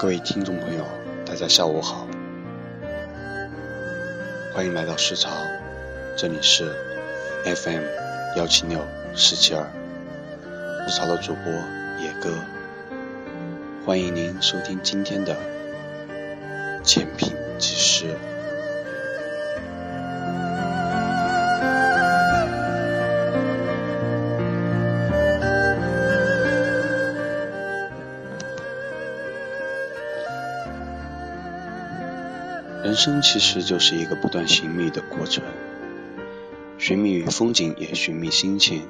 各位听众朋友，大家下午好，欢迎来到市场，这里是 FM 幺七六四七二，市潮的主播野哥，欢迎您收听今天的简品人生其实就是一个不断寻觅的过程，寻觅风景，也寻觅心情；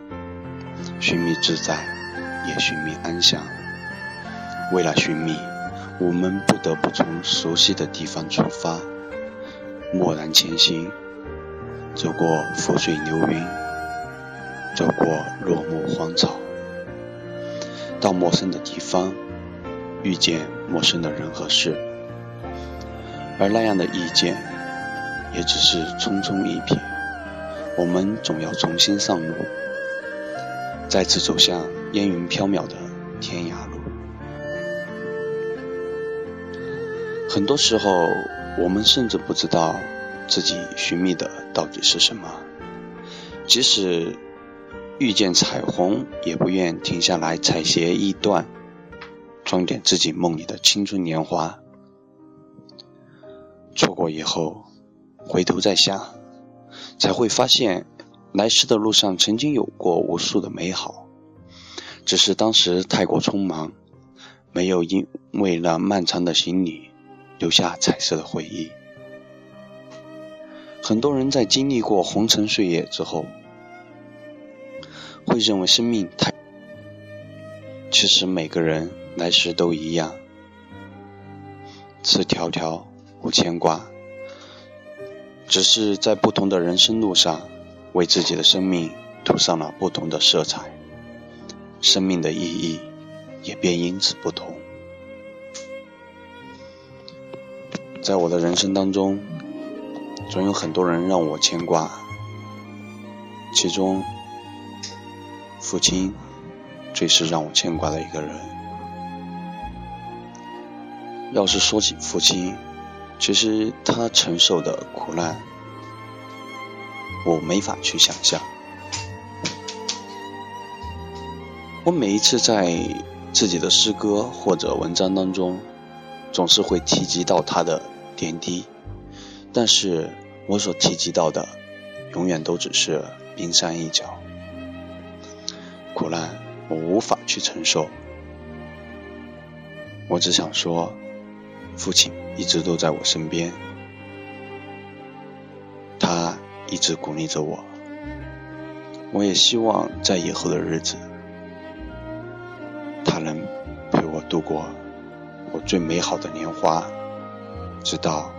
寻觅自在，也寻觅安详。为了寻觅，我们不得不从熟悉的地方出发，默然前行，走过覆水流云，走过落木荒草，到陌生的地方，遇见陌生的人和事。而那样的意见，也只是匆匆一瞥。我们总要重新上路，再次走向烟云飘渺的天涯路。很多时候，我们甚至不知道自己寻觅的到底是什么。即使遇见彩虹，也不愿停下来采撷一段，装点自己梦里的青春年华。错过以后，回头再想，才会发现来时的路上曾经有过无数的美好，只是当时太过匆忙，没有因为那漫长的行李留下彩色的回忆。很多人在经历过红尘岁月之后，会认为生命太……其实每个人来时都一样，此条条。无牵挂，只是在不同的人生路上，为自己的生命涂上了不同的色彩，生命的意义也便因此不同。在我的人生当中，总有很多人让我牵挂，其中，父亲最是让我牵挂的一个人。要是说起父亲，其实他承受的苦难，我没法去想象。我每一次在自己的诗歌或者文章当中，总是会提及到他的点滴，但是我所提及到的，永远都只是冰山一角。苦难我无法去承受，我只想说。父亲一直都在我身边，他一直鼓励着我。我也希望在以后的日子，他能陪我度过我最美好的年华，直到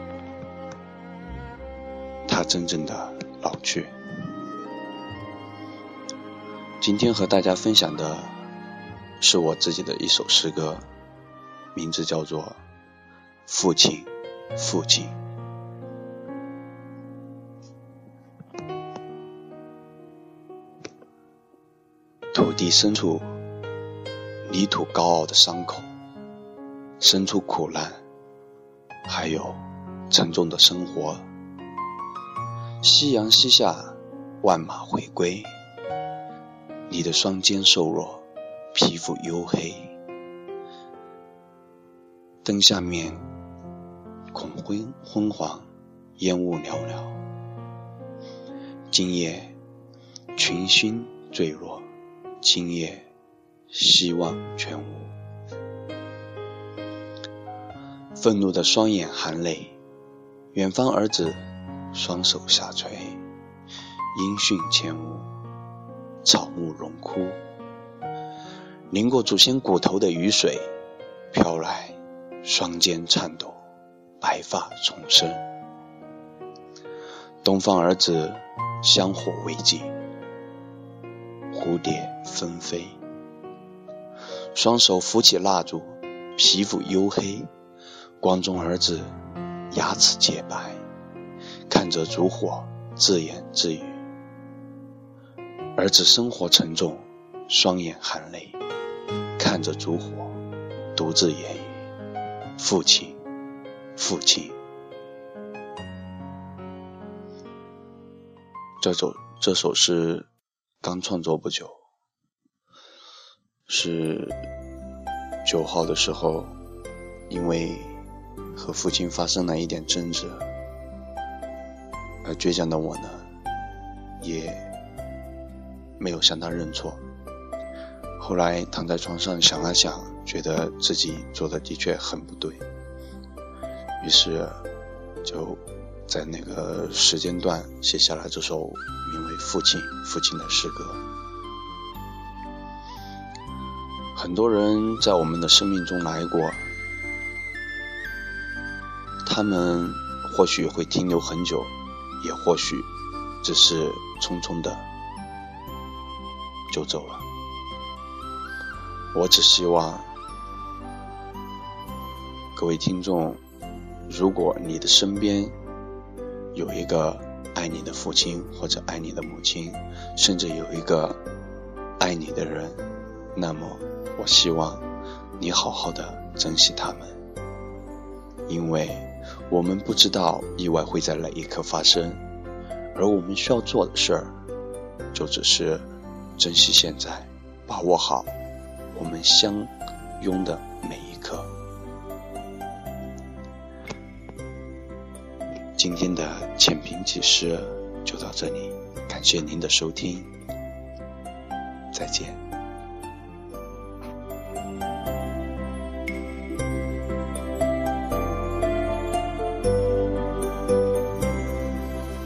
他真正的老去。今天和大家分享的是我自己的一首诗歌，名字叫做。父亲，父亲。土地深处，泥土高傲的伤口，生出苦难，还有沉重的生活。夕阳西下，万马回归。你的双肩瘦弱，皮肤黝黑，灯下面。恐昏昏黄，烟雾缭绕。今夜群星坠落，今夜希望全无。愤怒的双眼含泪，远方儿子双手下垂，音讯全无，草木荣枯。淋过祖先骨头的雨水飘来，双肩颤抖。白发重生，东方儿子香火未尽，蝴蝶纷飞，双手扶起蜡烛，皮肤黝黑，光中儿子牙齿洁白，看着烛火自言自语，儿子生活沉重，双眼含泪，看着烛火独自言语。父亲，父亲。这首这首诗刚创作不久，是九号的时候，因为和父亲发生了一点争执，而倔强的我呢，也没有向他认错。后来躺在床上想了想，觉得自己做的的确很不对，于是就在那个时间段写下了这首名为《父亲》父亲的诗歌。很多人在我们的生命中来过，他们或许会停留很久，也或许只是匆匆的就走了。我只希望各位听众，如果你的身边有一个爱你的父亲或者爱你的母亲，甚至有一个爱你的人，那么我希望你好好的珍惜他们，因为我们不知道意外会在哪一刻发生，而我们需要做的事儿，就只是珍惜现在，把握好。我们相拥的每一刻。今天的浅评启示就到这里，感谢您的收听，再见。